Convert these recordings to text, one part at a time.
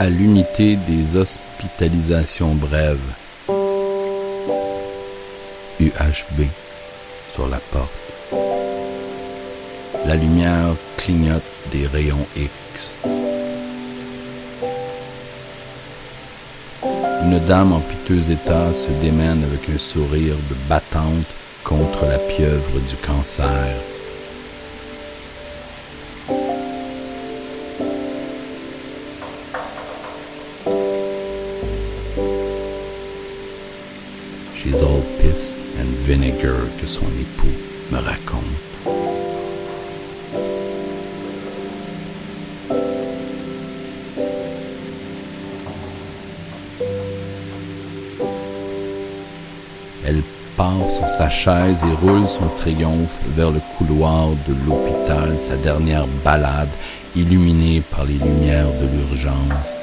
à l'unité des hospitalisations brèves. UHB sur la porte. La lumière clignote des rayons X. Une dame en piteux état se démène avec un sourire de battante contre la pieuvre du cancer. She's all piss and vinegar que son époux me raconte. Elle part sur sa chaise et roule son triomphe vers le couloir de l'hôpital, sa dernière balade illuminée par les lumières de l'urgence.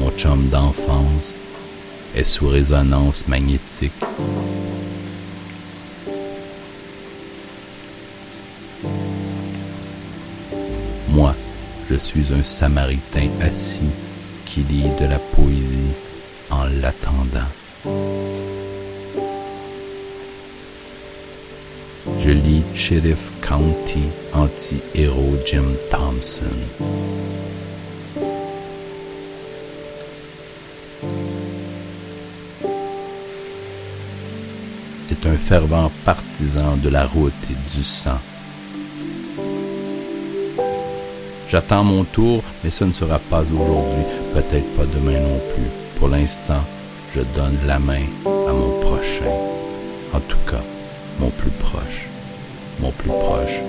Mon chum d'enfance est sous résonance magnétique. Moi, je suis un samaritain assis qui lit de la poésie en l'attendant. Je lis Sheriff County anti-héros Jim Thompson. C'est un fervent partisan de la route et du sang. J'attends mon tour, mais ce ne sera pas aujourd'hui, peut-être pas demain non plus. Pour l'instant, je donne la main à mon prochain. En tout cas, mon plus proche, mon plus proche.